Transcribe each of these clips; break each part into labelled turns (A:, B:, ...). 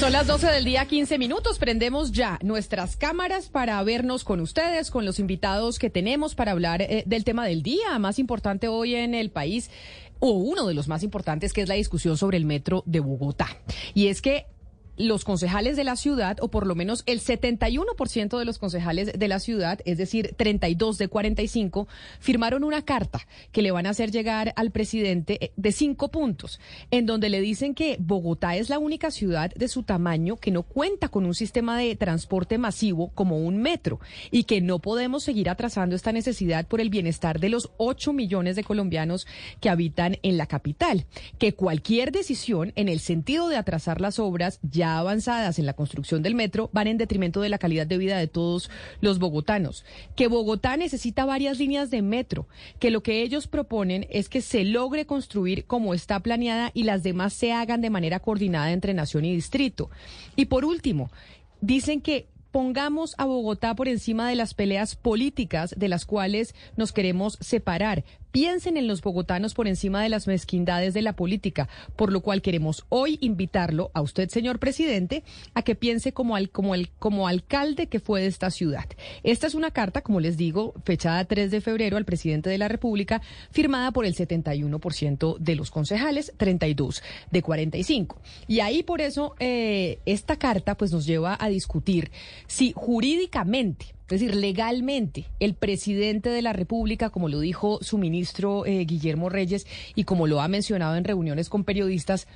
A: Son las 12 del día, 15 minutos. Prendemos ya nuestras cámaras para vernos con ustedes, con los invitados que tenemos para hablar eh, del tema del día más importante hoy en el país, o uno de los más importantes, que es la discusión sobre el metro de Bogotá. Y es que los concejales de la ciudad, o por lo menos el 71% de los concejales de la ciudad, es decir, 32 de 45, firmaron una carta que le van a hacer llegar al presidente eh, de cinco puntos, en donde le dicen que Bogotá es la única ciudad de su tamaño que no cuenta con un sistema de transporte masivo como un metro y que no podemos seguir atrasando esta necesidad por el bienestar de los 8 millones de colombianos que habitan en la capital. Que cualquier decisión en el sentido de atrasar las obras ya avanzadas en la construcción del metro van en detrimento de la calidad de vida de todos los bogotanos. Que Bogotá necesita varias líneas de metro, que lo que ellos proponen es que se logre construir como está planeada y las demás se hagan de manera coordinada entre nación y distrito. Y por último, dicen que pongamos a Bogotá por encima de las peleas políticas de las cuales nos queremos separar. Piensen en los bogotanos por encima de las mezquindades de la política, por lo cual queremos hoy invitarlo a usted, señor presidente, a que piense como, al, como, el, como alcalde que fue de esta ciudad. Esta es una carta, como les digo, fechada 3 de febrero al presidente de la República, firmada por el 71% de los concejales, 32 de 45. Y ahí por eso eh, esta carta pues nos lleva a discutir si jurídicamente es decir, legalmente, el presidente de la República, como lo dijo su ministro eh, Guillermo Reyes y como lo ha mencionado en reuniones con periodistas,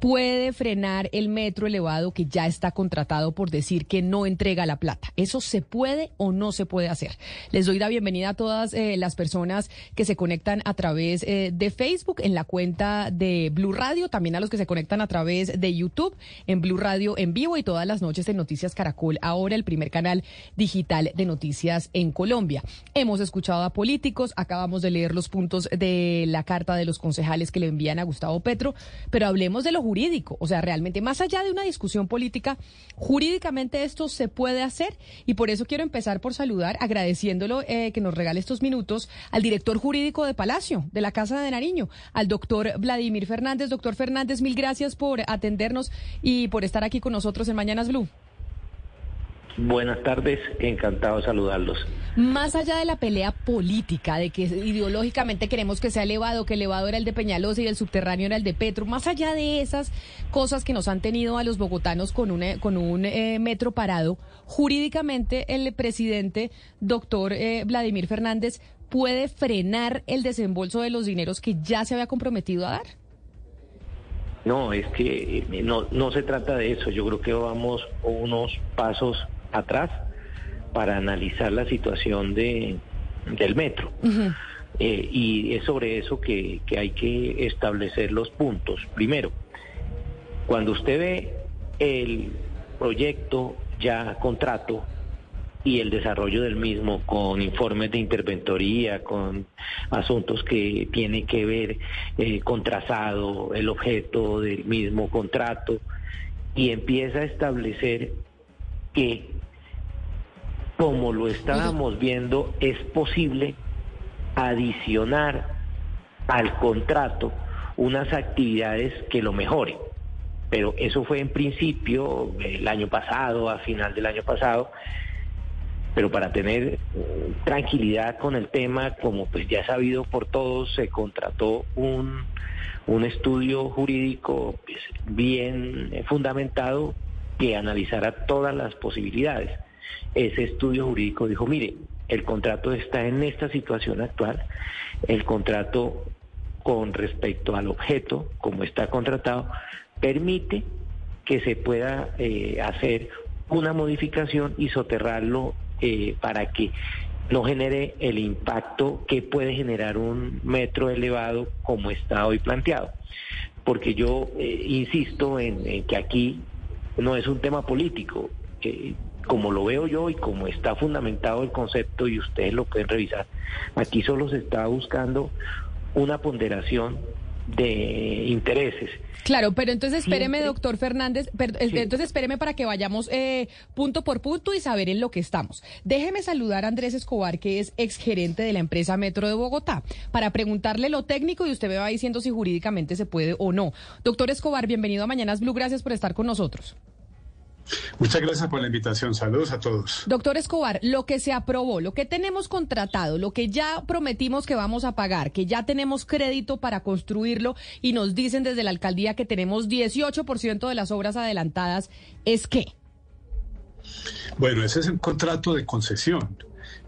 A: puede frenar el metro elevado que ya está contratado por decir que no entrega la plata. ¿Eso se puede o no se puede hacer? Les doy la bienvenida a todas eh, las personas que se conectan a través eh, de Facebook, en la cuenta de Blue Radio, también a los que se conectan a través de YouTube, en Blue Radio en vivo y todas las noches en Noticias Caracol, ahora el primer canal digital de noticias en Colombia. Hemos escuchado a políticos, acabamos de leer los puntos de la carta de los concejales que le envían a Gustavo Petro, pero hablemos de lo jurídico, o sea, realmente más allá de una discusión política, jurídicamente esto se puede hacer y por eso quiero empezar por saludar, agradeciéndolo eh, que nos regale estos minutos al director jurídico de Palacio, de la Casa de Nariño, al doctor Vladimir Fernández. Doctor Fernández, mil gracias por atendernos y por estar aquí con nosotros en Mañanas Blue.
B: Buenas tardes, encantado de saludarlos.
A: Más allá de la pelea política, de que ideológicamente queremos que sea elevado, que elevado era el de Peñalosa y el subterráneo era el de Petro, más allá de esas cosas que nos han tenido a los bogotanos con un, con un eh, metro parado, jurídicamente el presidente, doctor eh, Vladimir Fernández, puede frenar el desembolso de los dineros que ya se había comprometido a dar.
B: No, es que eh, no, no se trata de eso. Yo creo que vamos unos pasos atrás para analizar la situación de, del metro. Eh, y es sobre eso que, que hay que establecer los puntos. Primero, cuando usted ve el proyecto ya contrato y el desarrollo del mismo con informes de interventoría, con asuntos que tienen que ver eh, con trazado, el objeto del mismo contrato, y empieza a establecer que como lo estábamos viendo, es posible adicionar al contrato unas actividades que lo mejoren. Pero eso fue en principio el año pasado, a final del año pasado. Pero para tener mm, tranquilidad con el tema, como pues ya sabido por todos, se contrató un, un estudio jurídico pues, bien fundamentado que analizara todas las posibilidades ese estudio jurídico dijo, mire, el contrato está en esta situación actual, el contrato con respecto al objeto, como está contratado, permite que se pueda eh, hacer una modificación y soterrarlo eh, para que no genere el impacto que puede generar un metro elevado como está hoy planteado. Porque yo eh, insisto en que aquí no es un tema político. Eh, como lo veo yo y como está fundamentado el concepto y ustedes lo pueden revisar, aquí solo se está buscando una ponderación de intereses.
A: Claro, pero entonces espéreme, doctor Fernández, entonces espéreme para que vayamos eh, punto por punto y saber en lo que estamos. Déjeme saludar a Andrés Escobar, que es exgerente de la empresa Metro de Bogotá, para preguntarle lo técnico y usted me va diciendo si jurídicamente se puede o no. Doctor Escobar, bienvenido a Mañanas Blue, gracias por estar con nosotros.
C: Muchas gracias por la invitación. Saludos a todos.
A: Doctor Escobar, lo que se aprobó, lo que tenemos contratado, lo que ya prometimos que vamos a pagar, que ya tenemos crédito para construirlo y nos dicen desde la alcaldía que tenemos 18% de las obras adelantadas, ¿es qué?
C: Bueno, ese es un contrato de concesión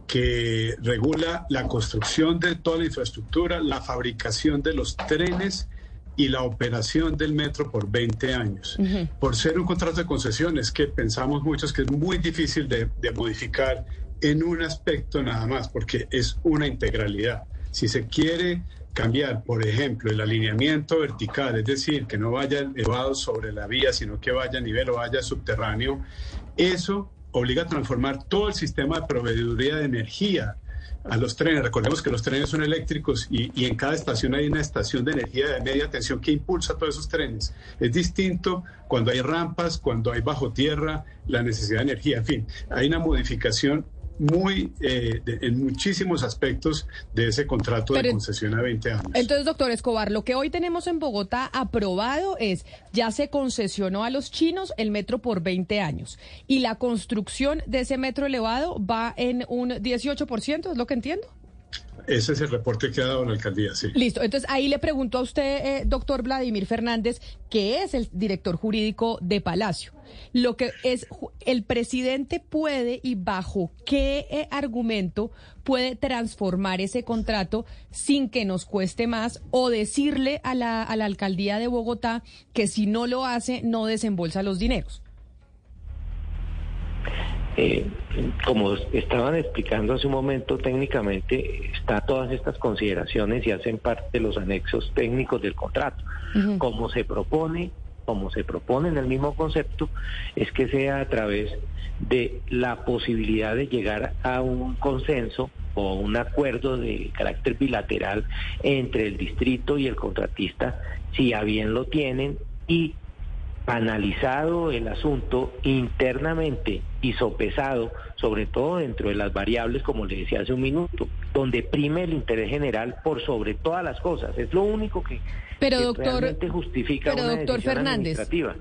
C: que regula la construcción de toda la infraestructura, la fabricación de los trenes y la operación del metro por 20 años. Por ser un contrato de concesiones que pensamos muchos que es muy difícil de, modificar en un aspecto nada más, porque es una integralidad. Si se quiere cambiar, por ejemplo, el alineamiento vertical, es decir, que no vaya elevado sobre la vía, sino que vaya a nivel o vaya subterráneo, eso obliga a transformar todo el sistema de proveeduría de energía a los trenes. Recordemos que los trenes son eléctricos y, en cada estación hay una estación de energía de media tensión que impulsa todos esos trenes. Es distinto cuando hay rampas, cuando hay bajo tierra, la necesidad de energía. En fin, hay una modificación muy eh, en muchísimos aspectos de ese contrato de concesión a 20 años.
A: Entonces, doctor Escobar, lo que hoy tenemos en Bogotá aprobado es, ya se concesionó a los chinos el metro por 20 años y la construcción de ese metro elevado va en un 18%, ¿es lo que entiendo?
C: Ese es el reporte que ha dado la alcaldía, sí.
A: Listo. Entonces ahí le pregunto a usted, eh, doctor Vladimir Fernández, que es el director jurídico de Palacio. Lo que es, el presidente puede y bajo qué eh, argumento puede transformar ese contrato sin que nos cueste más o decirle a la, a la alcaldía de Bogotá que si no lo hace no desembolsa los dineros.
B: Eh, como estaban explicando hace un momento, técnicamente está todas estas consideraciones y hacen parte de los anexos técnicos del contrato. Como se propone, como se propone en el mismo concepto, es que sea a través de la posibilidad de llegar a un consenso o un acuerdo de carácter bilateral entre el distrito y el contratista, si a bien lo tienen, y analizado el asunto internamente y sopesado, sobre todo dentro de las variables, como le decía hace un minuto, donde prime el interés general por sobre todas las cosas. Es lo único que,
A: pero doctor,
B: realmente justifica
A: pero doctor Fernández,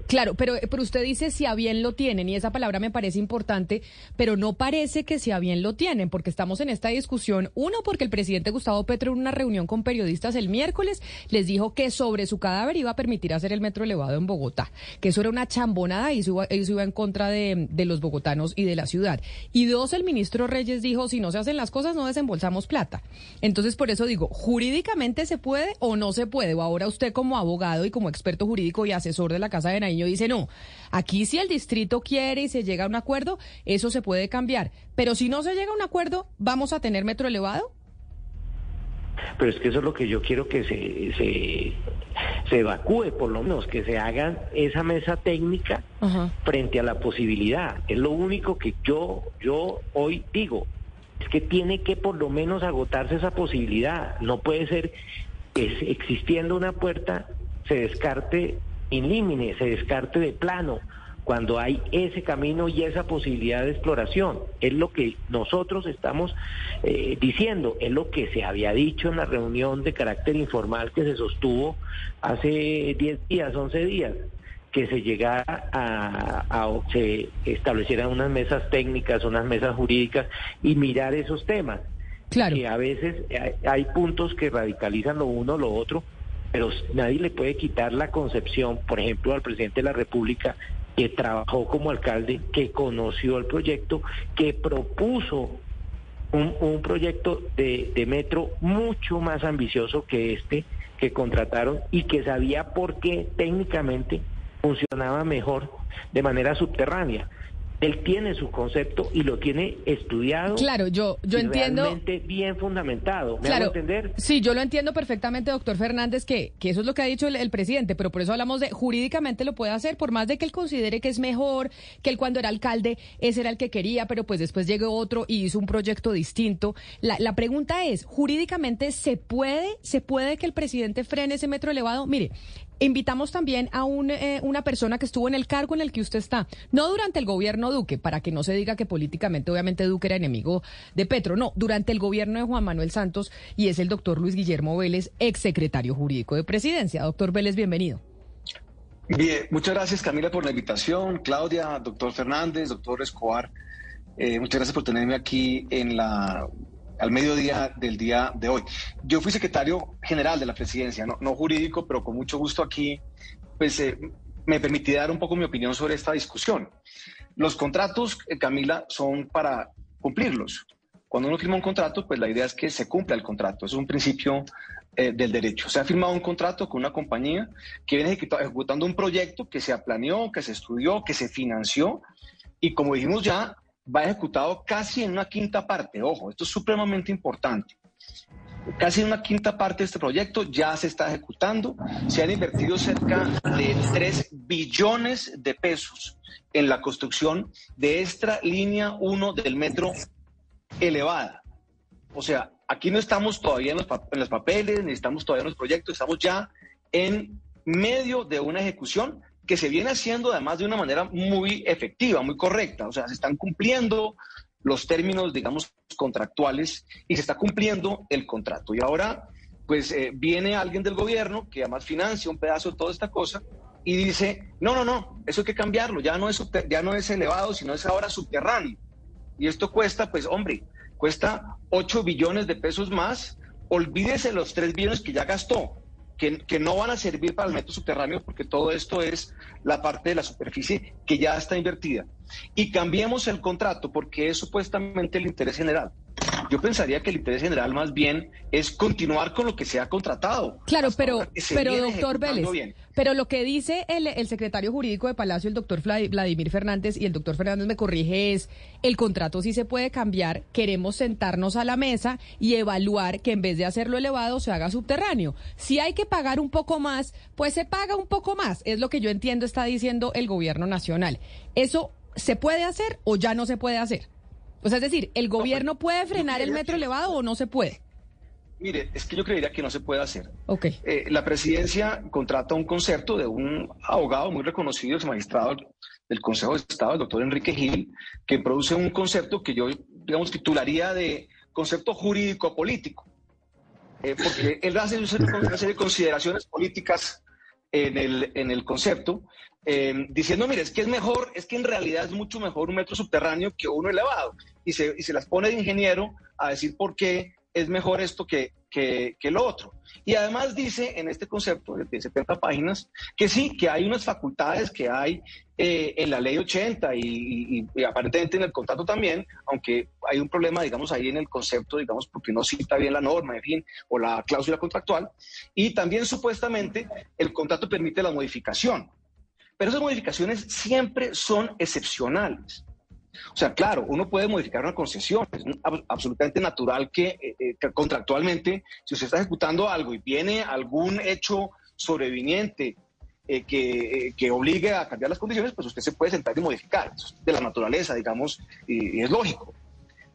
A: claro, pero, pero usted dice si a bien lo tienen y esa palabra me parece importante, pero no parece que si a bien lo tienen, porque estamos en esta discusión. Uno, porque el presidente Gustavo Petro en una reunión con periodistas el miércoles les dijo que sobre su cadáver iba a permitir hacer el metro elevado en Bogotá, que eso era una chambonada y eso iba, en contra de, de los bogotanos y de la ciudad. Y dos, el ministro Reyes dijo si no se hacen las cosas no desembolsamos plata. Entonces por eso digo, jurídicamente se puede o no se puede. O ahora usted como abogado y como experto jurídico y asesor de la Casa de Nariño dice, no, aquí si el distrito quiere y se llega a un acuerdo, eso se puede cambiar. Pero si no se llega a un acuerdo, ¿vamos a tener metro elevado?
B: Pero es que eso es lo que yo quiero que se, se, se evacúe, por lo menos, que se haga esa mesa técnica frente a la posibilidad. Es lo único que yo, yo hoy digo. Es que tiene que por lo menos agotarse esa posibilidad. No puede ser que existiendo una puerta se descarte in limine, se descarte de plano, cuando hay ese camino y esa posibilidad de exploración. Es lo que nosotros estamos eh, diciendo, es lo que se había dicho en la reunión de carácter informal que se sostuvo hace 10 días, 11 días que se llegara a, a, se establecieran unas mesas técnicas, unas mesas jurídicas y mirar esos temas.
A: Claro.
B: Que a veces hay, puntos que radicalizan lo uno o lo otro, pero nadie le puede quitar la concepción, por ejemplo, al presidente de la República, que trabajó como alcalde, que conoció el proyecto, que propuso un, proyecto de, de, metro mucho más ambicioso que este que contrataron y que sabía por qué técnicamente funcionaba mejor de manera subterránea Él tiene su concepto y lo tiene estudiado.
A: Claro, yo, yo
B: y
A: entiendo.
B: Realmente bien fundamentado. ¿Me
A: Claro,
B: entender?
A: sí, yo lo entiendo perfectamente, doctor Fernández, que, que eso es lo que ha dicho el, el presidente, pero por eso hablamos de jurídicamente lo puede hacer, por más de que él considere que es mejor, que él cuando era alcalde ese era el que quería, pero pues después llegó otro y hizo un proyecto distinto. La, la pregunta es, jurídicamente se puede, se puede que el presidente frene ese metro elevado. Mire, Invitamos también a un, eh, una persona que estuvo en el cargo en el que usted está, no durante el gobierno Duque, para que no se diga que políticamente obviamente Duque era enemigo de Petro, no, durante el gobierno de Juan Manuel Santos y es el doctor Luis Guillermo Vélez, exsecretario jurídico de presidencia. Doctor Vélez, bienvenido.
D: Bien, muchas gracias Camila por la invitación, Claudia, doctor Fernández, doctor Escobar, eh, muchas gracias por tenerme aquí en la al mediodía del día de hoy. Yo fui secretario general de la presidencia, no, jurídico, pero con mucho gusto aquí, pues eh, me permití dar un poco mi opinión sobre esta discusión. Los contratos, eh, Camila, son para cumplirlos. Cuando uno firma un contrato, pues la idea es que se cumpla el contrato. Es un principio eh, del derecho. Se ha firmado un contrato con una compañía que viene ejecutando un proyecto que se planeó, que se estudió, que se financió y como dijimos ya, va ejecutado casi en una quinta parte. Ojo, esto es supremamente importante. Casi en una quinta parte de este proyecto ya se está ejecutando. Se han invertido cerca de 3 billones de pesos en la construcción de esta línea 1 del metro elevada. O sea, aquí no estamos todavía en los, en los papeles, ni estamos todavía en los proyectos, estamos ya en medio de una ejecución que se viene haciendo además de una manera muy efectiva, muy correcta. O sea, se están cumpliendo los términos, digamos, contractuales y se está cumpliendo el contrato. Y ahora, pues eh, viene alguien del gobierno que además financia un pedazo de toda esta cosa y dice, no, no, no, eso hay que cambiarlo, ya no es, ya no es elevado, sino es ahora subterráneo. Y esto cuesta, pues, hombre, cuesta 8 billones de pesos más, olvídese los 3 billones que ya gastó que, no van a servir para el metro subterráneo porque todo esto es la parte de la superficie que ya está invertida. Y cambiemos el contrato porque es supuestamente el interés general. Yo pensaría que el interés general más bien es continuar con lo que se ha contratado.
A: Claro, pero, pero doctor Vélez, pero lo que dice el, secretario jurídico de Palacio, el doctor Vladimir Fernández, y el doctor Fernández me corrige, es el contrato sí se puede cambiar, queremos sentarnos a la mesa y evaluar que en vez de hacerlo elevado se haga subterráneo. Si hay que pagar un poco más, pues se paga un poco más, es lo que yo entiendo está diciendo el gobierno nacional. ¿Eso se puede hacer o ya no se puede hacer? O sea, es decir, ¿el gobierno puede frenar el metro elevado o no se puede?
D: Mire, es que yo creería que no se puede hacer. Eh, la presidencia contrata un concepto de un abogado muy reconocido, el magistrado del Consejo de Estado, el doctor Enrique Gil, que produce un concepto que yo, digamos, titularía de concepto jurídico-político. Eh, porque él hace una serie de consideraciones políticas en el, en el concepto, eh, diciendo, mire, es que es mejor, es que en realidad es mucho mejor un metro subterráneo que uno elevado. Y se, y se las pone de ingeniero a decir por qué es mejor esto que, que, que, lo otro. Y además dice en este concepto de 70 páginas que sí, que hay unas facultades que hay eh, en la ley 80 y, y, aparentemente en el contrato también, aunque hay un problema, digamos, ahí en el concepto, digamos, porque no cita bien la norma, en fin, o la cláusula contractual. Y también supuestamente el contrato permite la modificación. Pero esas modificaciones siempre son excepcionales. O sea, claro, uno puede modificar una concesión, es absolutamente natural que, eh, eh, que, contractualmente, si usted está ejecutando algo y viene algún hecho sobreviniente eh, que, que, obligue a cambiar las condiciones, pues usted se puede sentar y modificar. De la naturaleza, digamos, y, es lógico.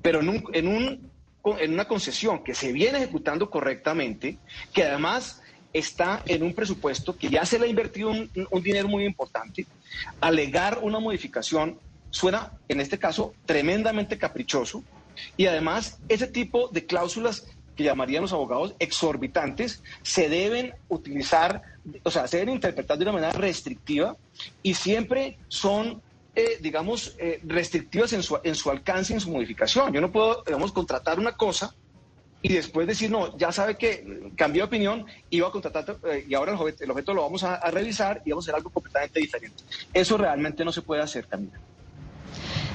D: Pero en, un, en, un, en una concesión que se viene ejecutando correctamente, que además está en un presupuesto que ya se le ha invertido un dinero muy importante, alegar una modificación suena, en este caso, tremendamente caprichoso y además ese tipo de cláusulas que llamarían los abogados exorbitantes se deben utilizar, o sea, se deben interpretar de una manera restrictiva y siempre son, eh, digamos, eh, restrictivas en su, en su alcance, en su modificación. Yo no puedo, digamos, contratar una cosa y después decir, no, ya sabe que cambió de opinión, iba a contratar eh, y ahora el objeto, el objeto, lo vamos a, a, revisar y vamos a hacer algo completamente diferente. Eso realmente no se puede hacer, también.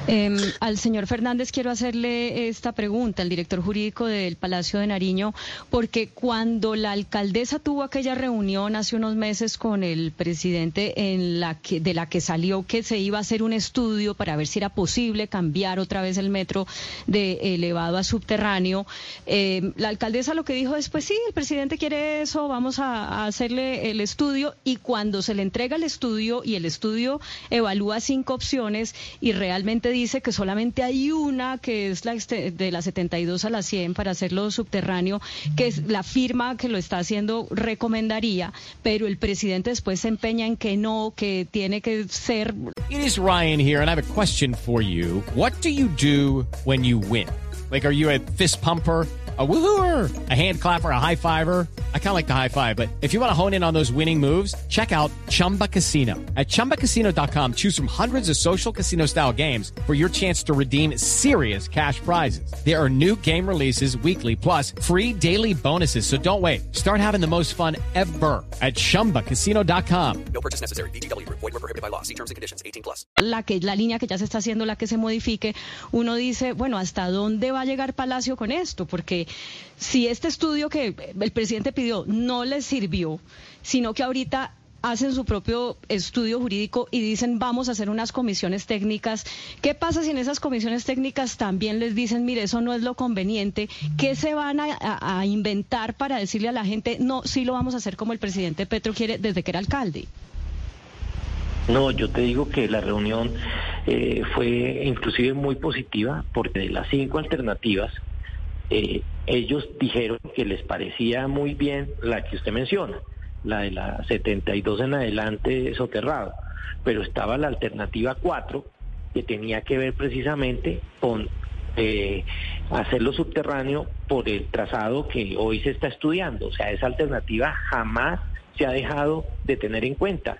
E: Eh, al señor Fernández quiero hacerle esta pregunta, el director jurídico del Palacio de Nariño, porque cuando la alcaldesa tuvo aquella reunión hace unos meses con el presidente en la que, de la que salió que se iba a hacer un estudio para ver si era posible cambiar otra vez el metro de elevado a subterráneo, eh, la alcaldesa lo que dijo es, pues sí, el presidente quiere eso, vamos a, a hacerle el estudio y cuando se le entrega el estudio y el estudio evalúa cinco opciones y realmente dice que solamente hay una, que es la de la 72 a la 100 para hacerlo subterráneo, que es la firma que lo está haciendo recomendaría, pero el presidente después se empeña en que no, que tiene que ser.
F: It is Ryan here and I have a question for you. What do you do when you win? Like, are you a fist pumper? A woohooer, a hand clapper, a high fiver. I kind of like the high five, but if you want to hone in on those winning moves, check out Chumba Casino. At ChumbaCasino.com, choose from hundreds of social casino style games for your chance to redeem serious cash prizes. There are new game releases weekly, plus free daily bonuses. So don't wait. Start having the most fun ever at ChumbaCasino.com.
G: No purchase necessary. BGW. Void were prohibited by law. See terms and conditions. 18 plus.
E: La, que, la línea que ya se está haciendo, la que se modifique, uno dice, bueno, ¿hasta dónde va a llegar Palacio con esto? Porque si este estudio que el presidente pidió no les sirvió, sino que ahorita hacen su propio estudio jurídico y dicen vamos a hacer unas comisiones técnicas. ¿Qué pasa si en esas comisiones técnicas también les dicen, mire, eso no es lo conveniente? ¿Qué se van a, inventar para decirle a la gente, no, sí lo vamos a hacer como el presidente Petro quiere desde que era alcalde?
B: No, yo te digo que la reunión eh, fue inclusive muy positiva porque de las cinco alternativas eh, ellos dijeron que les parecía muy bien la que usted menciona, la de la 72 en adelante soterrado, pero estaba la alternativa 4 que tenía que ver precisamente con eh, hacerlo subterráneo por el trazado que hoy se está estudiando. O sea, esa alternativa jamás se ha dejado de tener en cuenta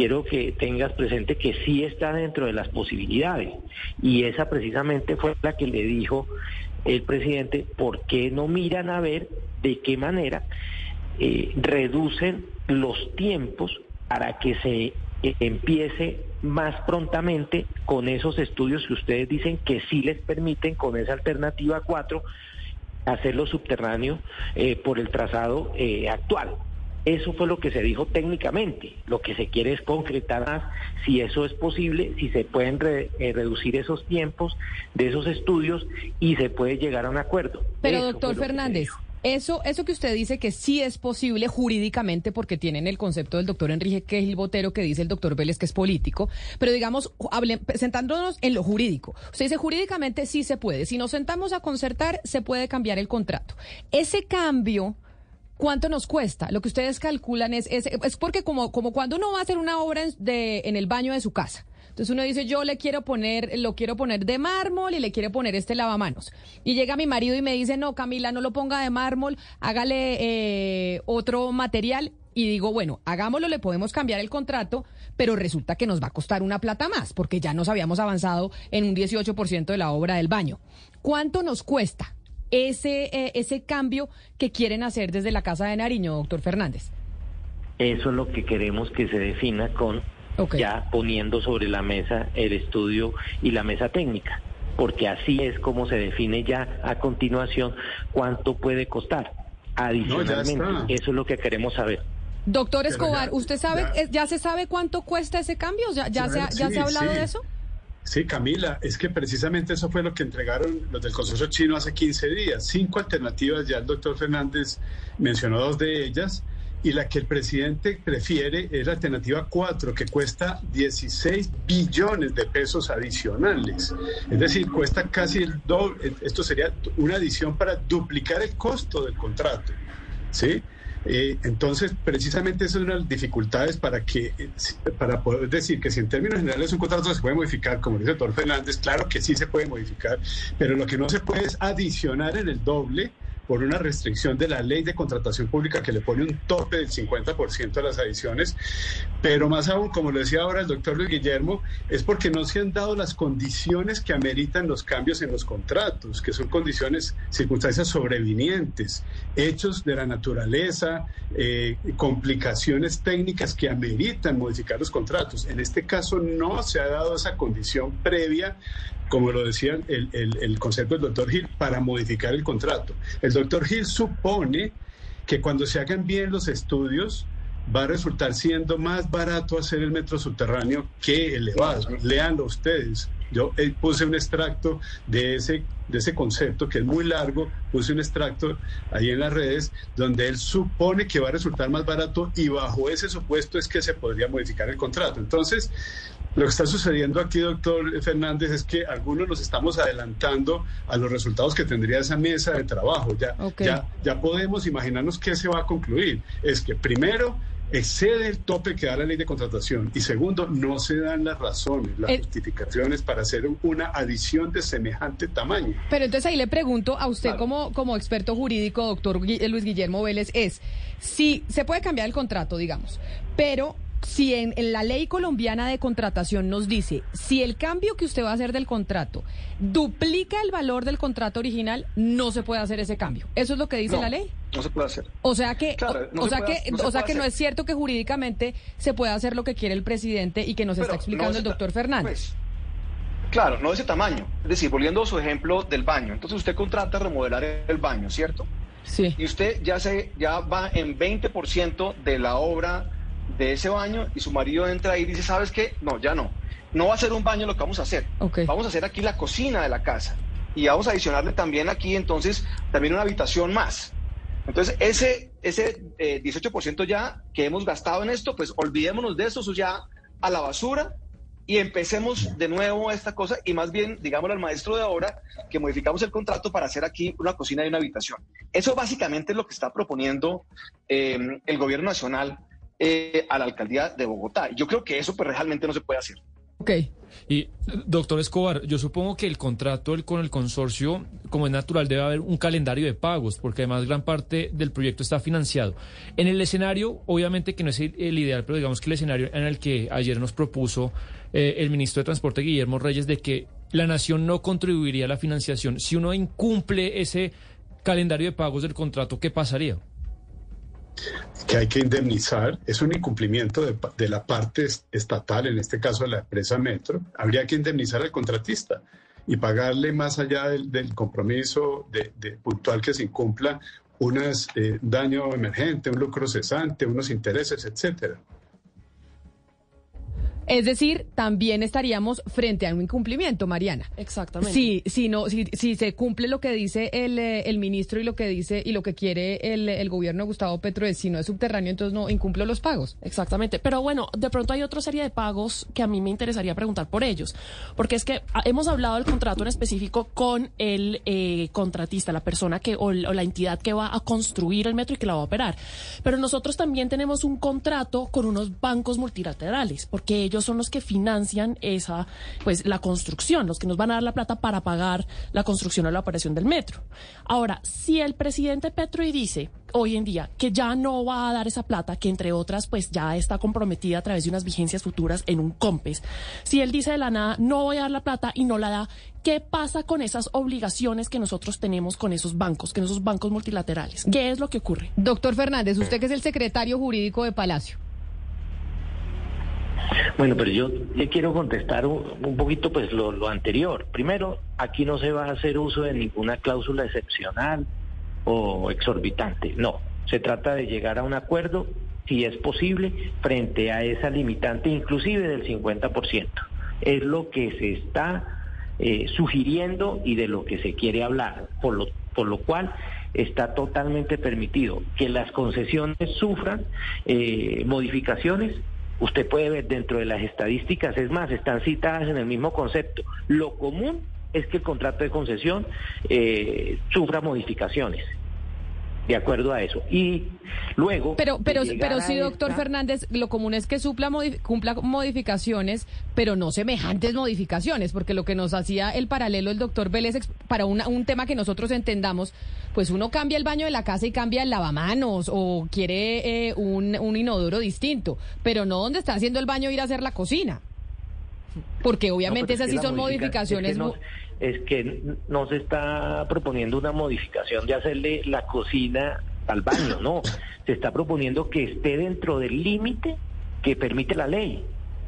B: quiero que tengas presente que sí está dentro de las posibilidades. Y esa precisamente fue la que le dijo el presidente, ¿por qué no miran a ver de qué manera eh, reducen los tiempos para que se eh, empiece más prontamente con esos estudios que ustedes dicen que sí les permiten con esa alternativa 4 hacerlo subterráneo eh, por el trazado actual. Eso fue lo que se dijo técnicamente. Lo que se quiere es concretar más si eso es posible, si se pueden eh, reducir esos tiempos de esos estudios y se puede llegar a un acuerdo.
A: Pero doctor Fernández. Eso, eso que usted dice que sí es posible jurídicamente porque tienen el concepto del doctor Enrique Quejil Botero que dice el doctor Vélez que es político, pero digamos, hable, sentándonos en lo jurídico. Usted dice jurídicamente sí se puede. Si nos sentamos a concertar, se puede cambiar el contrato. Ese cambio ¿Cuánto nos cuesta? Lo que ustedes calculan es, es, es porque como, como cuando uno va a hacer una obra en, de, en el baño de su casa. Entonces uno dice, yo le quiero poner, lo quiero poner de mármol y le quiero poner este lavamanos. Y llega mi marido y me dice, no, Camila, no lo ponga de mármol, hágale eh, otro material. Y digo, bueno, hagámoslo, le podemos cambiar el contrato, pero resulta que nos va a costar una plata más, porque ya nos habíamos avanzado en un 18% de la obra del baño. ¿Cuánto nos cuesta? Ese, eh, ese cambio que quieren hacer desde la Casa de Nariño, doctor Fernández?
B: Eso es lo que queremos que se defina con ya poniendo sobre la mesa el estudio y la mesa técnica, porque así es como se define ya a continuación cuánto puede costar. Adicionalmente, eso es lo que queremos saber.
A: Doctor Escobar, ¿usted sabe, ya, se sabe cuánto cuesta ese cambio? ¿Ya, ya, se, ya se ha hablado de eso?
C: Sí, Camila, es que precisamente eso fue lo que entregaron los del Consorcio Chino hace 15 días. Cinco alternativas, ya el doctor Fernández mencionó dos de ellas, y la que el presidente prefiere es la alternativa 4, que cuesta 16 billones de pesos adicionales. Es decir, cuesta casi el doble, esto sería una adición para duplicar el costo del contrato. ¿Sí? Eh, entonces, precisamente esas son las dificultades para que eh, para poder decir que si en términos generales un contrato se puede modificar, como dice el doctor Fernández, claro que sí se puede modificar, pero lo que no se puede es adicionar en el doble por una restricción de la ley de contratación pública que le pone un tope del 50% a las adiciones, pero más aún, como lo decía ahora el doctor Luis Guillermo, es porque no se han dado las condiciones que ameritan los cambios en los contratos, que son condiciones, circunstancias sobrevinientes, hechos de la naturaleza, eh, complicaciones técnicas que ameritan modificar los contratos. En este caso no se ha dado esa condición previa como lo decía el, el, concepto del doctor Gil, para modificar el contrato. El doctor Gil supone que cuando se hagan bien los estudios, va a resultar siendo más barato hacer el metro subterráneo que elevado. Leanlo ustedes. Yo eh, puse un extracto de ese, de ese concepto que es muy largo, puse un extracto ahí en las redes donde él supone que va a resultar más barato y bajo ese supuesto es que se podría modificar el contrato. Entonces, lo que está sucediendo aquí, doctor Fernández, es que algunos nos estamos adelantando a los resultados que tendría esa mesa de trabajo. Ya, ya, ya podemos imaginarnos qué se va a concluir. Es que primero excede el tope que da la ley de contratación y segundo, no se dan las razones, las justificaciones para hacer una adición de semejante tamaño.
A: Pero entonces ahí le pregunto a usted como, como experto jurídico, doctor Luis Guillermo Vélez, es si se puede cambiar el contrato, digamos, pero si en, la ley colombiana de contratación nos dice, si el cambio que usted va a hacer del contrato duplica el valor del contrato original, no se puede hacer ese cambio. ¿Eso es lo que dice la ley?
D: No se puede hacer.
A: O sea que, o, sea que, no o sea que no es cierto que jurídicamente se pueda hacer lo que quiere el presidente y que nos está explicando el doctor Fernández.
D: Pues, claro, no de ese tamaño. Es decir, volviendo a su ejemplo del baño. Entonces usted contrata remodelar el baño, ¿cierto?
A: Sí.
D: Y usted ya se ya va en 20% de la obra de ese baño y su marido entra y dice, ¿sabes qué? No, ya no. No va a ser un baño lo que vamos a hacer. Vamos a hacer aquí la cocina de la casa. Y vamos a adicionarle también aquí entonces también una habitación más. Entonces, ese, ese 18% eh, ya que hemos gastado en esto, pues olvidémonos de eso, eso ya a la basura y empecemos de nuevo esta cosa y más bien, digámosle al maestro de obra que modificamos el contrato para hacer aquí una cocina y una habitación. Eso básicamente es lo que está proponiendo eh, el gobierno nacional eh, a la alcaldía de Bogotá. Yo creo que eso pues realmente no se puede hacer.
A: Ok.
H: Y, doctor Escobar, yo supongo que el contrato con el consorcio, como es natural, debe haber un calendario de pagos, porque además gran parte del proyecto está financiado. En el escenario, obviamente que no es el, ideal, pero digamos que el escenario en el que ayer nos propuso eh, el ministro de Transporte, Guillermo Reyes, de que la nación no contribuiría a la financiación, si uno incumple ese calendario de pagos del contrato, ¿qué pasaría?
C: Que hay que indemnizar, es un incumplimiento de, la parte estatal, en este caso de la empresa Metro, habría que indemnizar al contratista y pagarle más allá del, compromiso de, puntual que se incumpla un eh, daño emergente, un lucro cesante, unos intereses, etcétera.
A: Es decir, también estaríamos frente a un incumplimiento, Mariana.
I: Exactamente.
A: Si, si, no, si, si se cumple lo que dice el, eh, el ministro y lo que dice y lo que quiere el, el, gobierno de Gustavo Petro es si no es subterráneo, entonces no incumplo los pagos.
I: Exactamente. Pero bueno, de pronto hay otra serie de pagos que a mí me interesaría preguntar por ellos. Porque es que ah, hemos hablado del contrato en específico con el eh, contratista, la persona que o, o la entidad que va a construir el metro y que la va a operar. Pero nosotros también tenemos un contrato con unos bancos multilaterales, porque ellos son los que financian esa, pues, la construcción, los que nos van a dar la plata para pagar la construcción o la operación del metro. Ahora, si el presidente Petro y dice hoy en día que ya no va a dar esa plata, que entre otras, pues ya está comprometida a través de unas vigencias futuras en un COMPES, si él dice de la nada, no voy a dar la plata y no la da, ¿qué pasa con esas obligaciones que nosotros tenemos con esos bancos, con esos bancos multilaterales? ¿Qué es lo que ocurre?
A: Doctor Fernández, usted que es el secretario jurídico de Palacio.
B: Bueno, pero yo quiero contestar un, poquito pues lo, anterior. Primero, aquí no se va a hacer uso de ninguna cláusula excepcional o exorbitante. No, se trata de llegar a un acuerdo, si es posible, frente a esa limitante inclusive del 50%. Es lo que se está eh, sugiriendo y de lo que se quiere hablar, por lo, por lo cual está totalmente permitido que las concesiones sufran eh, modificaciones Usted puede ver dentro de las estadísticas, es más, están citadas en el mismo concepto. Lo común es que el contrato de concesión eh, sufra modificaciones. De acuerdo a eso. Y luego...
A: Pero, pero, pero sí, doctor
B: esta-
A: Fernández, lo común es que supla cumpla modificaciones, pero no semejantes modificaciones, porque lo que nos hacía el paralelo el doctor Vélez para una- un tema que nosotros entendamos, pues uno cambia el baño de la casa y cambia el lavamanos o quiere eh, un, un inodoro distinto, pero no donde está haciendo el baño ir a hacer la cocina. Porque
B: No,
A: obviamente
B: es
A: esas
B: que
A: sí son
B: modifica-
A: modificaciones.
B: Es que, es que no se está proponiendo una modificación de hacerle la cocina al baño, no. Se está proponiendo que esté dentro del límite que permite la ley.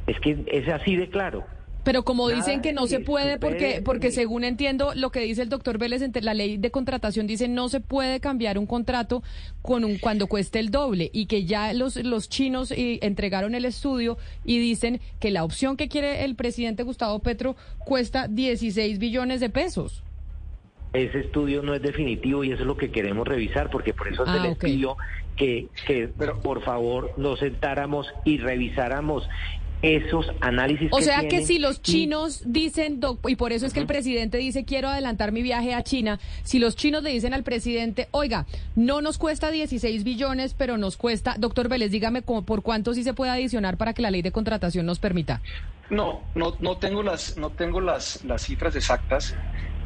B: Es que es así de claro.
A: Pero como
B: Nada
A: dicen que no se puede, porque, porque según entiendo lo que dice el doctor Vélez, la ley de contratación dice no se puede cambiar un contrato con un cuando cueste el doble y que ya los, los chinos eh, entregaron el estudio y dicen que la opción que quiere el presidente Gustavo Petro cuesta 16 billones de pesos.
B: Ese estudio no es definitivo y eso es lo que queremos revisar, porque por eso
A: Ah,
B: se les
A: ok.
B: pidió que, que por favor nos sentáramos y revisáramos esos análisis.
A: O sea que si los
B: y-
A: chinos dicen, doc- y por eso es que el presidente dice, quiero adelantar mi viaje a China, si los chinos le dicen al presidente, oiga, no nos cuesta 16 billones, pero nos cuesta, doctor Vélez, dígame cómo- por cuánto sí se puede adicionar para que la ley de contratación nos permita.
D: No, no, no tengo las, no tengo las, las cifras exactas.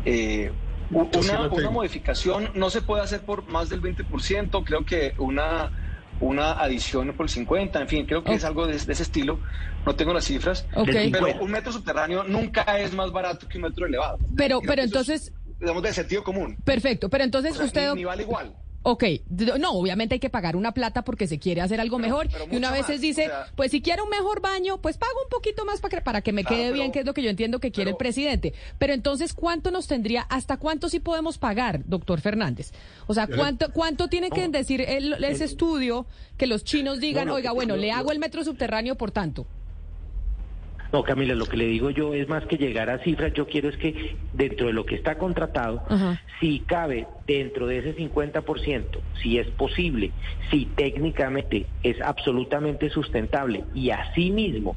D: Eh, una, una modificación no se puede hacer por más del 20%, creo que una, una adición por el 50%, en fin, creo que es algo de, de ese estilo. No tengo las cifras, pero un metro subterráneo nunca es más barato que un metro elevado.
A: Pero,
D: Creo
A: pero
D: eso es,
A: entonces,
D: digamos, de sentido común.
A: perfecto, pero entonces
D: O sea,
A: usted...
D: ni, ni vale igual.
A: Ok, no, obviamente hay que pagar una plata porque se quiere hacer algo mejor
D: pero
A: y una vez
D: más,
A: dice,
D: o sea-
A: pues si quiero un mejor baño, pues pago un poquito más para que, para que me
D: Claro,
A: quede bien,
D: pero-
A: que es lo que yo entiendo que quiere el presidente. Pero entonces, ¿cuánto nos tendría, hasta cuánto sí podemos pagar, doctor Fernández? O sea, ¿cuánto, cuánto tiene que decir el- ese estudio que los chinos digan, oiga, bueno, le hago el metro subterráneo por tanto?
B: No, Camila, lo que le digo yo es más que llegar a cifras, yo quiero es que dentro de lo que está contratado, si cabe dentro de ese 50%, si es posible, si técnicamente es absolutamente sustentable y asimismo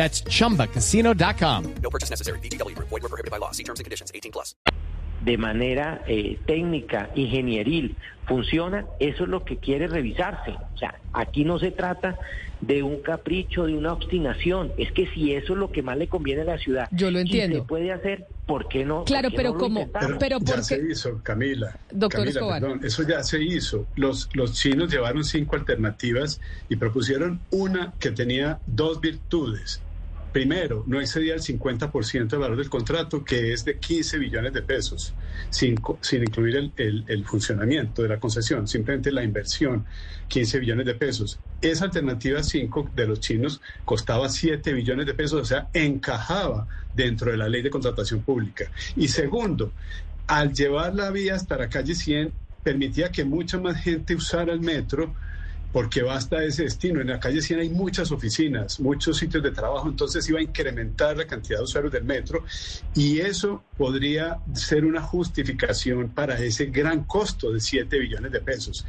F: That's chumbacasino.com.
G: No purchase necessary. VGW Group. Void were prohibited by law. See terms and conditions. 18 plus.
B: de manera eh, técnica, ingenieril, funciona, eso es lo que quiere revisarse. O sea, aquí no se trata de un capricho, de una obstinación, es que si eso es lo que más le conviene a la ciudad,
A: Yo lo
B: y
A: entiendo.
B: se puede hacer, ¿por qué no?
A: Claro,
B: qué
A: pero
B: no
A: como- pero
C: ya
A: porque-
C: se hizo, Camila.
A: Doctor
C: Camila,
A: Escobar.
C: perdón, eso ya se hizo. Los, los chinos llevaron cinco alternativas y propusieron una que tenía dos virtudes. Primero, no excedía el 50% del valor del contrato, que es de 15 billones de pesos, sin, sin incluir el, el- el funcionamiento de la concesión, simplemente la inversión, 15 billones de pesos. Esa alternativa 5 de los chinos costaba 7 billones de pesos, o sea, encajaba dentro de la ley de contratación pública. Y segundo, al llevar la vía hasta la calle 100, permitía que mucha más gente usara el metro porque basta ese destino. En la calle 100 hay muchas oficinas, muchos sitios de trabajo, entonces iba a incrementar la cantidad de usuarios del metro y eso podría ser una justificación para ese gran costo de 7 billones de pesos.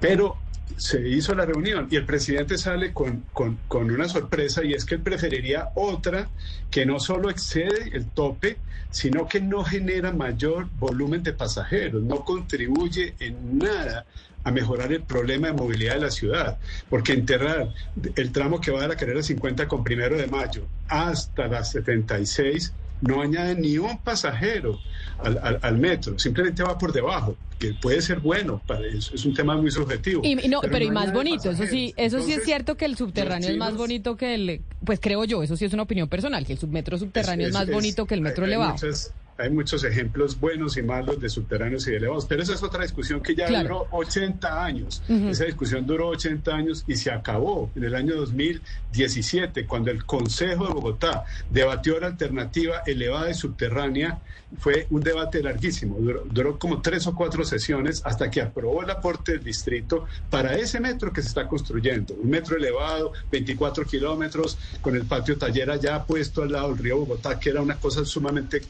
C: Pero se hizo la reunión y el presidente sale con, con, con una sorpresa y es que él preferiría otra que no solo excede el tope, sino que no genera mayor volumen de pasajeros, no contribuye en nada a mejorar el problema de movilidad de la ciudad, porque enterrar el tramo que va de la carrera 50 con primero de mayo hasta las 76 no añade ni un pasajero al, al- al metro, simplemente va por debajo, que puede ser bueno, para eso es un tema muy subjetivo.
A: Y, no, pero, y más bonito, eso sí, eso sí es cierto que el subterráneo es más bonito que el, pues creo yo, eso sí es una opinión personal, que el submetro subterráneo es,
C: es-
A: más bonito que el metro
C: hay- hay
A: elevado.
C: muchas- hay muchos ejemplos buenos y malos de subterráneos y de elevados, pero esa es otra discusión que ya duró 80 años. Esa discusión duró 80 años y se acabó en el año 2017, cuando el Consejo de Bogotá debatió la alternativa elevada y subterránea. Fue un debate larguísimo, duró, duró como tres o cuatro sesiones hasta que aprobó el aporte del distrito para ese metro que se está construyendo. Un metro elevado, 24 kilómetros, con el patio taller allá puesto al lado del río Bogotá, que era una cosa sumamente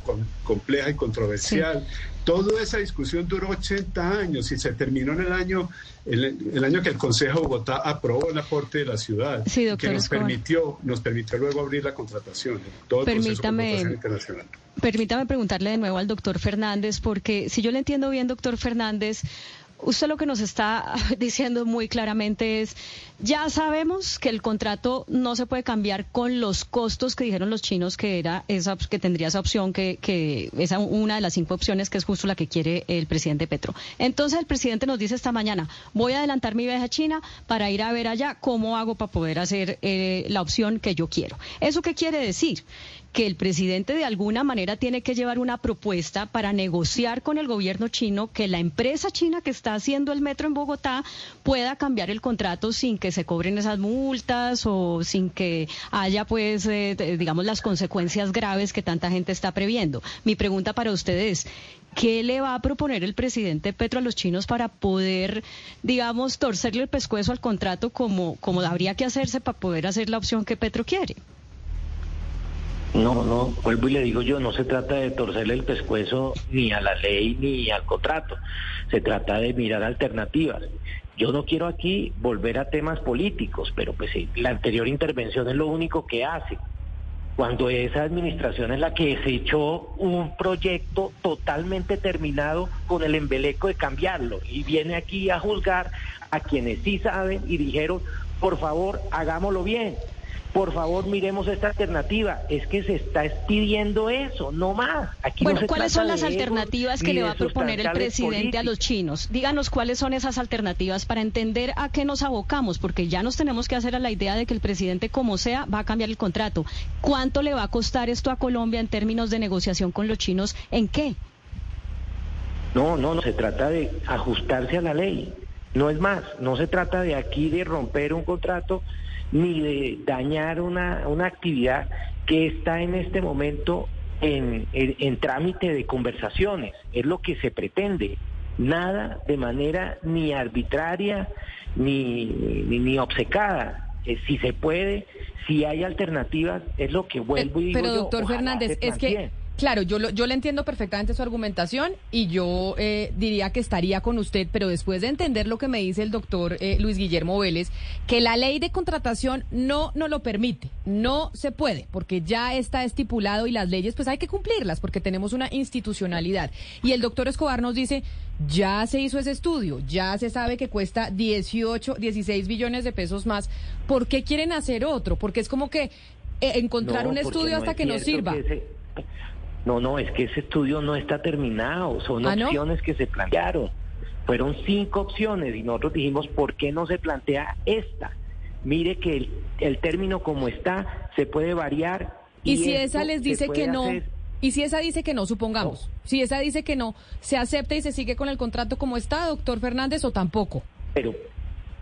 C: compleja y controversial. Toda esa discusión duró 80 años y se terminó en el año, el, año que el Consejo de Bogotá aprobó el aporte de la ciudad, que nos permitió, nos permitió luego abrir la contratación. Todo
E: Permítame.
C: internacional.
E: Permítame preguntarle de nuevo al doctor Fernández, porque si yo le entiendo bien, doctor Fernández, usted lo que nos está diciendo muy claramente es, ya sabemos que el contrato no se puede cambiar con los costos que dijeron los chinos que era esa que tendría esa opción que que esa una de las cinco opciones que es justo la que quiere el presidente Petro. Entonces el presidente nos dice esta mañana, voy a adelantar mi viaje a China para ir a ver allá cómo hago para poder hacer eh, la opción que yo quiero. ¿Eso qué quiere decir? que el presidente de alguna manera tiene que llevar una propuesta para negociar con el gobierno chino que la empresa china que está haciendo el metro en Bogotá pueda cambiar el contrato sin que se cobren esas multas o sin que haya, pues, eh, digamos, las consecuencias graves que tanta gente está previendo. Mi pregunta para ustedes, ¿qué le va a proponer el presidente Petro a los chinos para poder, digamos, torcerle el pescuezo al contrato como, como habría que hacerse para poder hacer la opción que Petro quiere?
B: No, no, vuelvo y le digo yo, no se trata de torcerle el pescuezo ni a la ley ni al contrato, se trata de mirar alternativas. Yo no quiero aquí volver a temas políticos, pero pues la anterior intervención es lo único que hace. Cuando esa administración es la que se echó un proyecto totalmente terminado con el embeleco de cambiarlo y viene aquí a juzgar a quienes sí saben y dijeron, por favor, hagámoslo bien por favor miremos esta alternativa. Es que se está pidiendo eso, no más. Aquí
E: bueno, ¿cuáles son las alternativas que le va a proponer el presidente a los chinos? Díganos cuáles son esas alternativas para entender a qué nos abocamos, porque ya nos tenemos que hacer a la idea de que el presidente, como sea, va a cambiar el contrato. ¿Cuánto le va a costar esto a Colombia en términos de negociación con los chinos? ¿En qué?
B: No, no, no, se trata de ajustarse a la ley. No es más, no se trata de aquí de romper un contrato ni de dañar una, una actividad que está en este momento en, en, trámite de conversaciones. Es lo que se pretende. Nada de manera ni arbitraria ni, ni, obcecada. Eh, si se puede, si hay alternativas, es lo que vuelvo y digo.
A: Pero, doctor Fernández, es que Claro, yo, yo le entiendo perfectamente su argumentación y yo eh, diría que estaría con usted, pero después de entender lo que me dice el doctor eh, Luis Guillermo Vélez, que la ley de contratación no nos lo permite, no se puede, porque ya está estipulado y las leyes pues hay que cumplirlas porque tenemos una institucionalidad. Y el doctor Escobar nos dice, ya se hizo ese estudio, ya se sabe que cuesta 18, 16 billones de pesos más, ¿por qué quieren hacer otro? Porque es como que eh, encontrar un estudio hasta que nos sirva.
B: No, no, es que ese estudio no está terminado, son ¿Ah, opciones que se plantearon. Fueron cinco opciones y nosotros dijimos, ¿por qué no se plantea esta? Mire que el, término como está se puede variar.
A: Y, si esa les dice que no, y si esa dice que no, supongamos, si esa dice que no, ¿se acepta y se sigue con el contrato como está, doctor Fernández, o tampoco?
B: Pero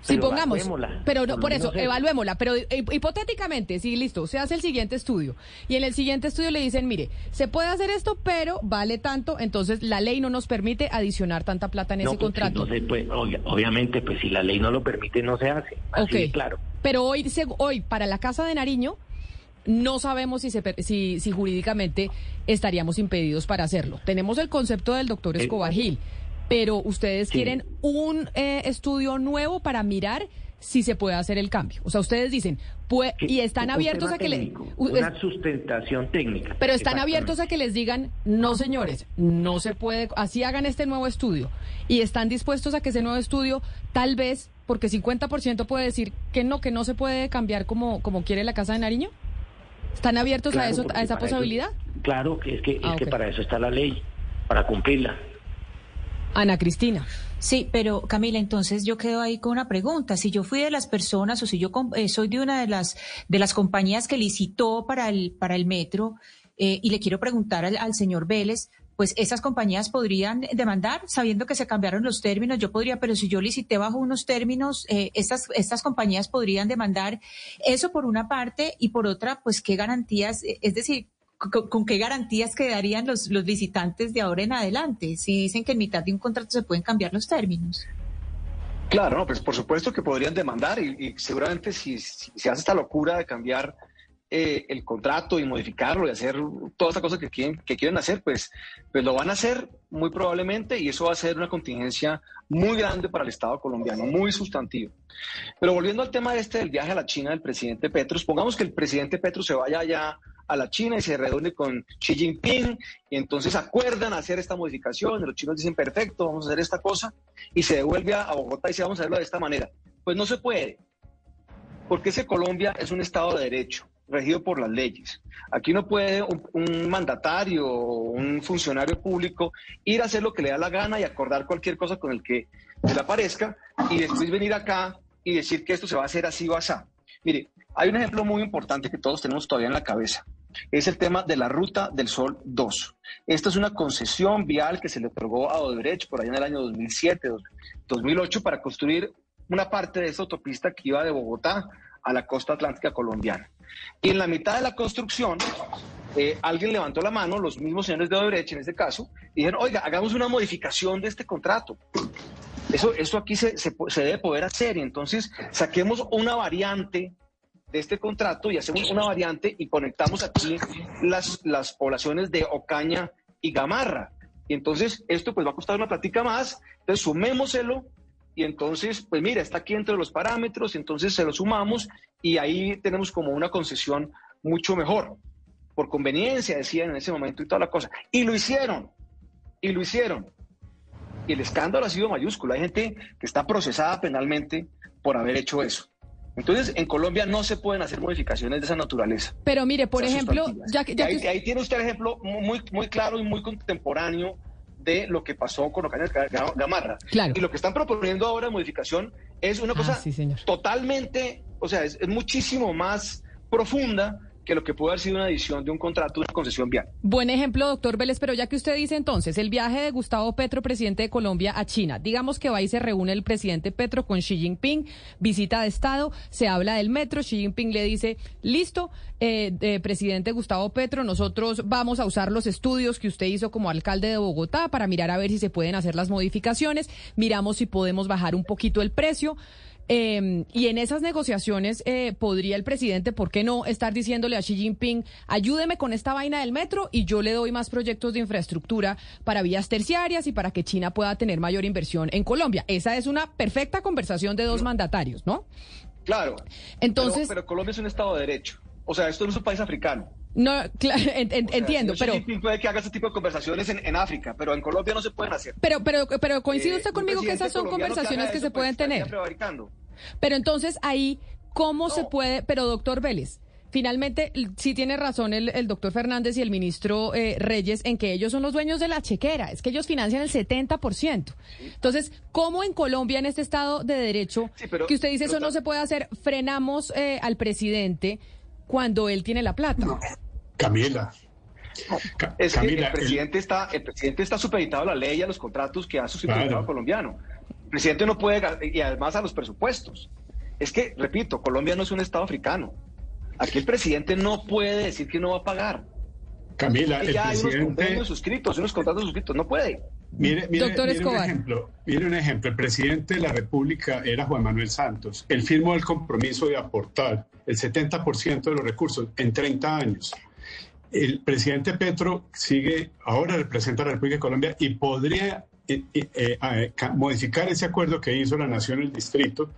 A: Sí, pongamos. Pero no, por eso, evaluémosla. Pero eh, hipotéticamente, sí, listo, se hace el siguiente estudio. Y en el siguiente estudio le dicen, mire, se puede hacer esto, pero vale tanto, entonces la ley no nos permite adicionar tanta plata en ese pues, contrato.
B: pues, obviamente, pues si la ley no lo permite, no se hace. Así claro.
A: Pero hoy, hoy, para la Casa de Nariño, no sabemos si, se, si, si jurídicamente estaríamos impedidos para hacerlo. Tenemos el concepto del doctor eh, Escobar Gil pero ustedes quieren un eh, estudio nuevo para mirar si se puede hacer el cambio. O sea, ustedes dicen, pues, y están abiertos a que
B: le... Una sustentación técnica.
A: Pero están abiertos a que les digan, no señores, no se puede, así hagan este nuevo estudio. Y están dispuestos a que ese nuevo estudio, tal vez, porque 50% puede decir que no, que no se puede cambiar como, como quiere la Casa de Nariño. ¿Están abiertos a eso, a esa posibilidad?
B: claro, que es que, es ah, que para eso está la ley, para cumplirla.
A: Ana Cristina.
J: Sí, pero Camila, entonces yo quedo ahí con una pregunta. Si yo fui de las personas o si yo eh, soy de una de las de las compañías que licitó para el para el metro eh, y le quiero preguntar al, señor Vélez, pues esas compañías podrían demandar sabiendo que se cambiaron los términos. Yo podría, pero si yo licité bajo unos términos, eh, estas, estas compañías podrían demandar eso por una parte y por otra, pues qué garantías, es decir, con, qué garantías quedarían los, los visitantes de ahora en adelante si dicen que en mitad de un contrato se pueden cambiar los términos.
D: Claro, no, pues por supuesto que podrían demandar y, seguramente si, se hace esta locura de cambiar eh, el contrato y modificarlo y hacer todas estas cosas que quieren, que quieren hacer, pues, pues lo van a hacer muy probablemente y eso va a ser una contingencia muy grande para el Estado colombiano, muy sustantivo. Pero volviendo al tema este del viaje a la China del presidente Petro, pongamos que el presidente Petro se vaya allá a la China y se reúne con Xi Jinping y entonces acuerdan hacer esta modificación, los chinos dicen, perfecto, vamos a hacer esta cosa, y se devuelve a Bogotá y dice, vamos a hacerlo de esta manera. Pues no se puede, porque ese Colombia es un Estado de Derecho, regido por las leyes. Aquí no puede un, mandatario o un funcionario público ir a hacer lo que le da la gana y acordar cualquier cosa con el que le aparezca y después venir acá y decir que esto se va a hacer así o así. Mire, hay un ejemplo muy importante que todos tenemos todavía en la cabeza es el tema de la Ruta del Sol 2. Esta es una concesión vial que se le otorgó a Odebrecht por allá en el año 2007, 2008 para construir una parte de esta autopista que iba de Bogotá a la costa atlántica colombiana. Y en la mitad de la construcción, eh, alguien levantó la mano, los mismos señores de Odebrecht en este caso, y dijeron, oiga, hagamos una modificación de este contrato. Eso, eso aquí se, se, se debe poder hacer y entonces saquemos una variante de este contrato y hacemos una variante y conectamos aquí las, las poblaciones de Ocaña y Gamarra. Y entonces esto pues va a costar una plática más, entonces sumémoselo y entonces pues mira, está aquí entre los parámetros, entonces se lo sumamos y ahí tenemos como una concesión mucho mejor. Por conveniencia, decían en ese momento y toda la cosa. Y lo hicieron, y lo hicieron. Y el escándalo ha sido mayúsculo. Hay gente que está procesada penalmente por haber hecho eso. Entonces, en Colombia no se pueden hacer modificaciones de esa naturaleza.
A: Pero mire, por ejemplo, ya que,
D: ahí, tiene usted el ejemplo muy, muy claro y muy contemporáneo de lo que pasó con Ocaña Gamarra.
A: Claro.
D: Y lo que están proponiendo ahora de modificación es una ah, cosa totalmente, o sea, es muchísimo más profunda que lo que puede haber sido una edición de un contrato, una concesión vial.
A: Buen ejemplo, doctor Vélez, pero ya que usted dice entonces, el viaje de Gustavo Petro, presidente de Colombia, a China, digamos que va y se reúne el presidente Petro con Xi Jinping, visita de Estado, se habla del metro, Xi Jinping le dice, listo, eh, presidente Gustavo Petro, nosotros vamos a usar los estudios que usted hizo como alcalde de Bogotá para mirar a ver si se pueden hacer las modificaciones, miramos si podemos bajar un poquito el precio. Em, y en esas negociaciones eh, podría el presidente, ¿por qué no estar diciéndole a Xi Jinping, ayúdeme con esta vaina del metro y yo le doy más proyectos de infraestructura para vías terciarias y para que China pueda tener mayor inversión en Colombia? Esa es una perfecta conversación de dos mandatarios, ¿no?
D: Claro.
A: Entonces,
D: pero, Colombia es un Estado de Derecho. O sea, esto no es un país africano.
A: No, claro, entiendo, pero...
D: puede que haga ese tipo de conversaciones en, África, pero en Colombia no se pueden hacer.
A: Pero, pero, pero coincide usted conmigo que esas son conversaciones que, se pueden pues, tener. Pero entonces ahí, ¿cómo se puede? Pero doctor Vélez, finalmente sí tiene razón el, doctor Fernández y el ministro eh, Reyes en que ellos son los dueños de la chequera, es que ellos financian el 70%. Entonces, ¿cómo en Colombia, en este Estado de Derecho, que usted dice eso no se puede hacer, frenamos eh, al presidente cuando él tiene la plata?
C: Camila.
D: es que el presidente, Está, el presidente está supeditado a la ley y a los contratos que ha suscrito el Estado colombiano. El presidente no puede, y además a los presupuestos. Es que, repito, Colombia no es un Estado africano. Aquí el presidente no puede decir que no va a pagar.
C: Camila, el
D: ya
C: presidente...
D: hay unos convenios suscritos, unos contratos suscritos, no puede.
C: Mire, mire, un ejemplo, mire un ejemplo. El presidente de la República era Juan Manuel Santos. Él firmó el compromiso de aportar el 70% de los recursos en 30 años. El presidente Petro sigue, ahora representa a la República de Colombia y podría eh, eh, eh, modificar ese acuerdo que hizo la Nación, el distrito,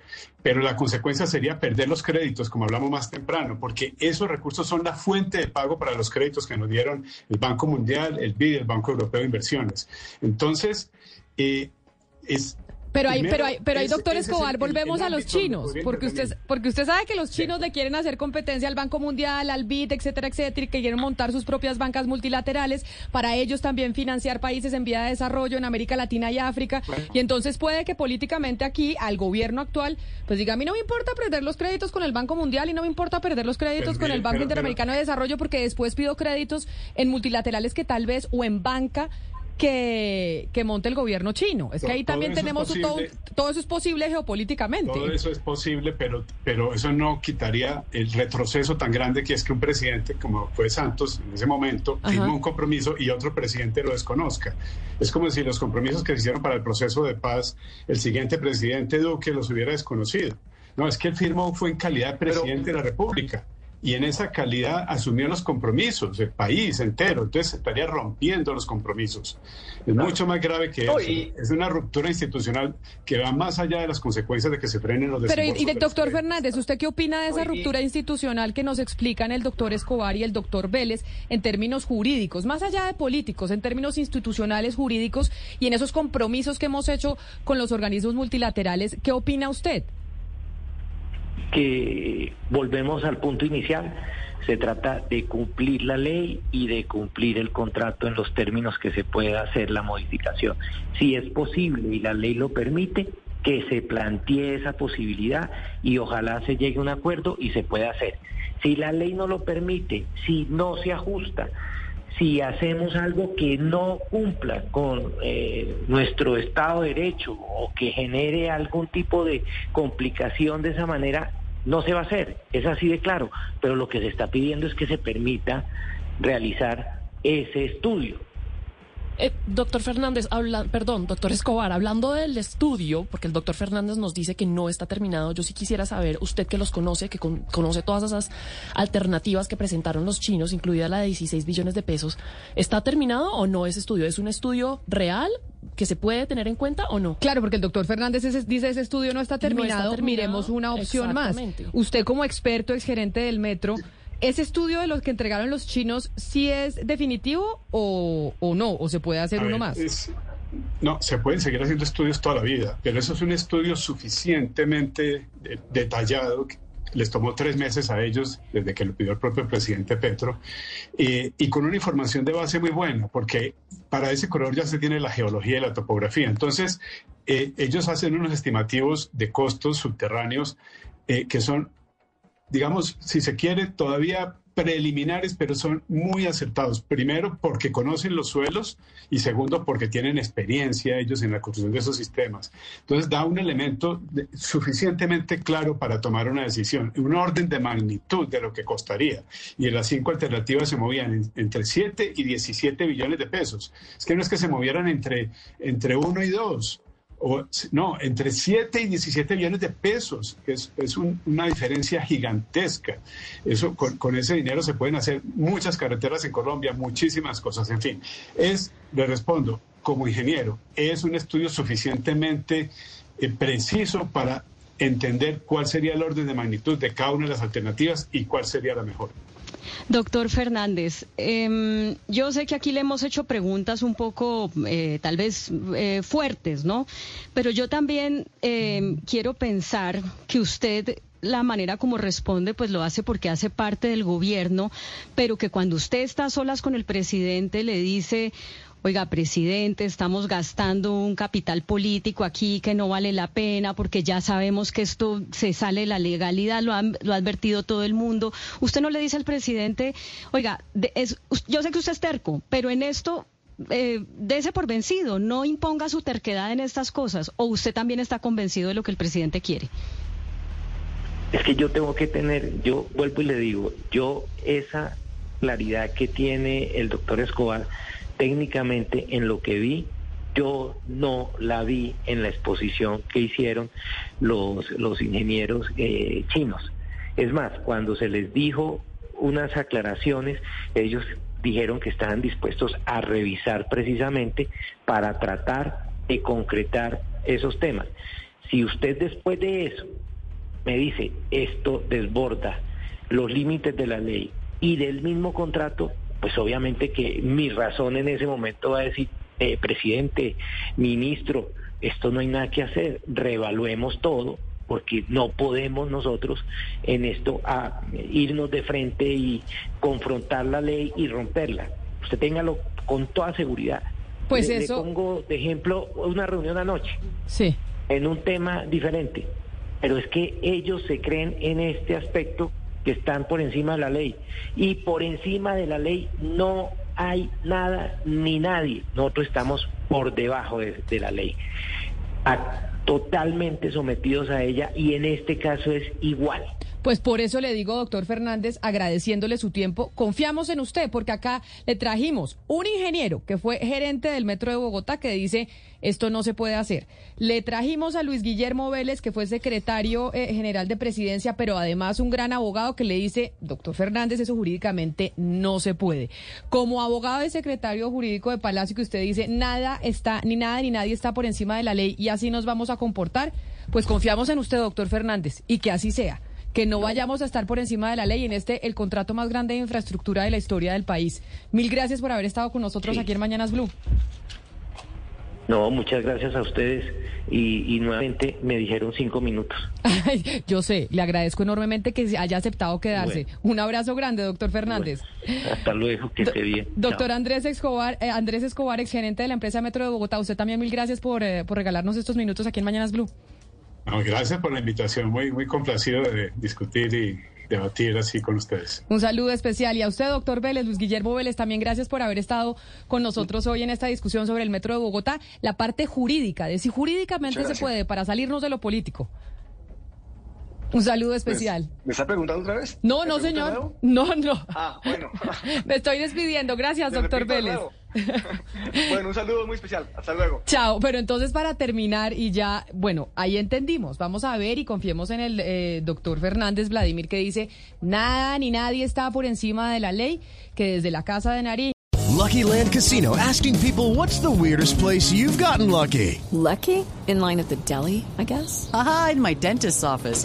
C: pero la consecuencia sería perder los créditos, como hablamos más temprano, porque esos recursos son la fuente de pago para los créditos que nos dieron el Banco Mundial, el BID, el Banco Europeo de Inversiones. Entonces, es
A: pero hay, pero hay, pero hay, doctor Escobar, volvemos a los chinos, porque usted, porque usted sabe que los chinos le quieren hacer competencia al Banco Mundial, al BID, etcétera, etcétera, y que quieren montar sus propias bancas multilaterales para ellos también financiar países en vía de desarrollo en América Latina y África. Y entonces puede que políticamente aquí, al gobierno actual, pues diga, a mí no me importa perder los créditos con el Banco Mundial y no me importa perder los créditos con el Banco Interamericano de Desarrollo porque después pido créditos en multilaterales que tal vez o en banca que, que monte el gobierno chino. Es que
C: Todo-
A: ahí también
C: todo eso es
A: tenemos todo, todo eso es posible geopolíticamente.
C: Todo eso es posible, pero, pero eso no quitaría el retroceso tan grande que es que un presidente, como fue Santos en ese momento,
A: Ajá.
C: firma un compromiso y otro presidente lo desconozca. Es como si los compromisos que se hicieron para el proceso de paz, el siguiente presidente Duque los hubiera desconocido. No, es que él firmó fue en calidad de presidente de la República. Y en esa calidad asumió los compromisos, el país entero. Entonces estaría rompiendo los compromisos. Es mucho más grave que
D: No,
C: eso.
D: y-
C: Es una ruptura institucional que va más allá de las consecuencias de que se frenen los
A: Pero, y, y de doctor. Fernández, ¿usted qué opina de esa ruptura institucional que nos explican el doctor Escobar y el doctor Vélez en términos jurídicos, más allá de políticos, en términos institucionales jurídicos y en esos compromisos que hemos hecho con los organismos multilaterales? ¿Qué opina usted?
B: Que volvemos al punto inicial. Se trata de cumplir la ley y de cumplir el contrato en los términos que se pueda hacer la modificación. Si es posible y la ley lo permite, que se plantee esa posibilidad y ojalá se llegue a un acuerdo y se pueda hacer. Si la ley no lo permite, si no se ajusta, si hacemos algo que no cumpla con eh, nuestro Estado de Derecho o que genere algún tipo de complicación de esa manera, no se va a hacer. Es así de claro. Pero lo que se está pidiendo es que se permita realizar ese estudio.
I: Eh, doctor Fernández, habla, perdón, doctor Escobar, hablando del estudio, porque el doctor Fernández nos dice que no está terminado, yo sí quisiera saber, usted que los conoce, que con- conoce todas esas alternativas que presentaron los chinos, incluida la de 16 billones de pesos, ¿está terminado o no ese estudio? ¿Es un estudio real que se puede tener en cuenta o no?
A: Claro, porque el doctor Fernández dice ese estudio no está terminado,
I: terminado,
A: miremos una opción más. Usted como experto, exgerente del metro, ¿ese estudio de los que entregaron los chinos sí es definitivo o, o no? ¿O se puede hacer
C: A
A: uno
C: ver,
A: más?
C: es- no, se pueden seguir haciendo estudios toda la vida, pero eso es un estudio suficientemente de- detallado. que Les tomó tres meses a ellos desde que lo pidió el propio presidente Petro eh, y con una información de base muy buena, porque para ese corredor ya se tiene la geología y la topografía. Entonces, eh, ellos hacen unos estimativos de costos subterráneos eh, que son digamos, si se quiere, todavía preliminares, pero son muy acertados. Primero, porque conocen los suelos y segundo, porque tienen experiencia ellos en la construcción de esos sistemas. Entonces, da un elemento suficientemente claro para tomar una decisión, un orden de magnitud de lo que costaría. Y en las cinco alternativas se movían en- entre 7 y 17 billones de pesos. Es que no es que se movieran entre, entre 1 y 2. O, no, entre 7 y 17 billones de pesos. Es, es un- una diferencia gigantesca. Eso, con, con ese dinero se pueden hacer muchas carreteras en Colombia, muchísimas cosas. En fin, es, le respondo, como ingeniero, es un estudio suficientemente eh, preciso para entender cuál sería el orden de magnitud de cada una de las alternativas y cuál sería la mejor.
E: Doctor Fernández, em, yo sé que aquí le hemos hecho preguntas un poco, eh, tal vez eh, fuertes, ¿no? Pero yo también em, quiero pensar que usted la manera como responde, pues lo hace porque hace parte del gobierno, pero que cuando usted está a solas con el presidente le dice, oiga, presidente, estamos gastando un capital político aquí que no vale la pena porque ya sabemos que esto se sale de la legalidad, lo, han- lo ha advertido todo el mundo. Usted no le dice al presidente, oiga, de- es- yo sé que usted es terco, pero en esto... Eh, dese por vencido, no imponga su terquedad en estas cosas, o usted también está convencido de lo que el presidente quiere.
B: Es que yo tengo que tener, yo vuelvo y le digo, yo esa claridad que tiene el doctor Escobar técnicamente en lo que vi, yo no la vi en la exposición que hicieron los, los ingenieros eh, chinos. Es más, cuando se les dijo unas aclaraciones, ellos dijeron que estaban dispuestos a revisar precisamente para tratar de concretar esos temas. Si usted después de eso me dice, esto desborda los límites de la ley y del mismo contrato, pues obviamente que mi razón en ese momento va a decir, eh, presidente, ministro, esto no hay nada que hacer, reevaluemos todo, porque no podemos nosotros en esto a irnos de frente y confrontar la ley y romperla. Usted téngalo con toda seguridad.
A: Pues
B: Le- le
A: eso-
B: pongo de ejemplo una reunión anoche
A: Sí.
B: en un tema diferente. Pero es que ellos se creen en este aspecto que están por encima de la ley. Y por encima de la ley no hay nada ni nadie. Nosotros estamos por debajo de, la ley. Totalmente sometidos a ella y en este caso es igual.
A: Pues por eso le digo, doctor Fernández, agradeciéndole su tiempo, confiamos en usted, porque acá le trajimos un ingeniero que fue gerente del Metro de Bogotá que dice esto no se puede hacer. Le trajimos a Luis Guillermo Vélez, que fue secretario eh, general de presidencia, pero además un gran abogado que le dice, doctor Fernández, eso jurídicamente no se puede. Como abogado y secretario jurídico de Palacio que usted dice, nada está, ni nada ni nadie está por encima de la ley y así nos vamos a comportar, pues confiamos en usted, doctor Fernández, y que así sea que no vayamos a estar por encima de la ley en este el contrato más grande de infraestructura de la historia del país. Mil gracias por haber estado con nosotros
B: Sí.
A: aquí en Mañanas Blue.
B: No, muchas gracias a ustedes y, y nuevamente me dijeron cinco minutos.
A: Ay, Yo sé, le agradezco enormemente que haya aceptado quedarse. Un abrazo grande, doctor Fernández.
B: Hasta luego, que esté bien.
A: Doctor
B: Chao.
A: Andrés Escobar, eh, Andrés Escobar, exgerente de la empresa Metro de Bogotá, usted también mil gracias por, eh, por regalarnos estos minutos aquí en Mañanas Blue.
C: No, gracias por la invitación, muy, muy complacido de discutir y debatir así con ustedes.
A: Un saludo especial. Y a usted, doctor Vélez, Luis Guillermo Vélez, también gracias por haber estado con nosotros hoy en esta discusión sobre el Metro de Bogotá. La parte jurídica, de si jurídicamente se puede para salirnos de lo político. Un saludo especial.
D: ¿Me está preguntando otra vez?
A: No,
D: ¿Me
A: no, señor. No, no.
D: Ah, bueno.
A: Me estoy despidiendo. Gracias,
D: Te
A: doctor Vélez.
D: bueno, un saludo muy especial. Hasta luego.
A: Chao, pero entonces para terminar y ya, bueno, ahí entendimos, vamos a ver y confiemos en el eh, doctor Fernández Vladimir que dice, nada ni nadie está por encima de la ley, que desde la Casa de Nariño.
K: Lucky Land Casino asking people what's the weirdest place you've gotten lucky?
L: Lucky? In line at the deli, I guess?
M: Aha, in my dentist's office.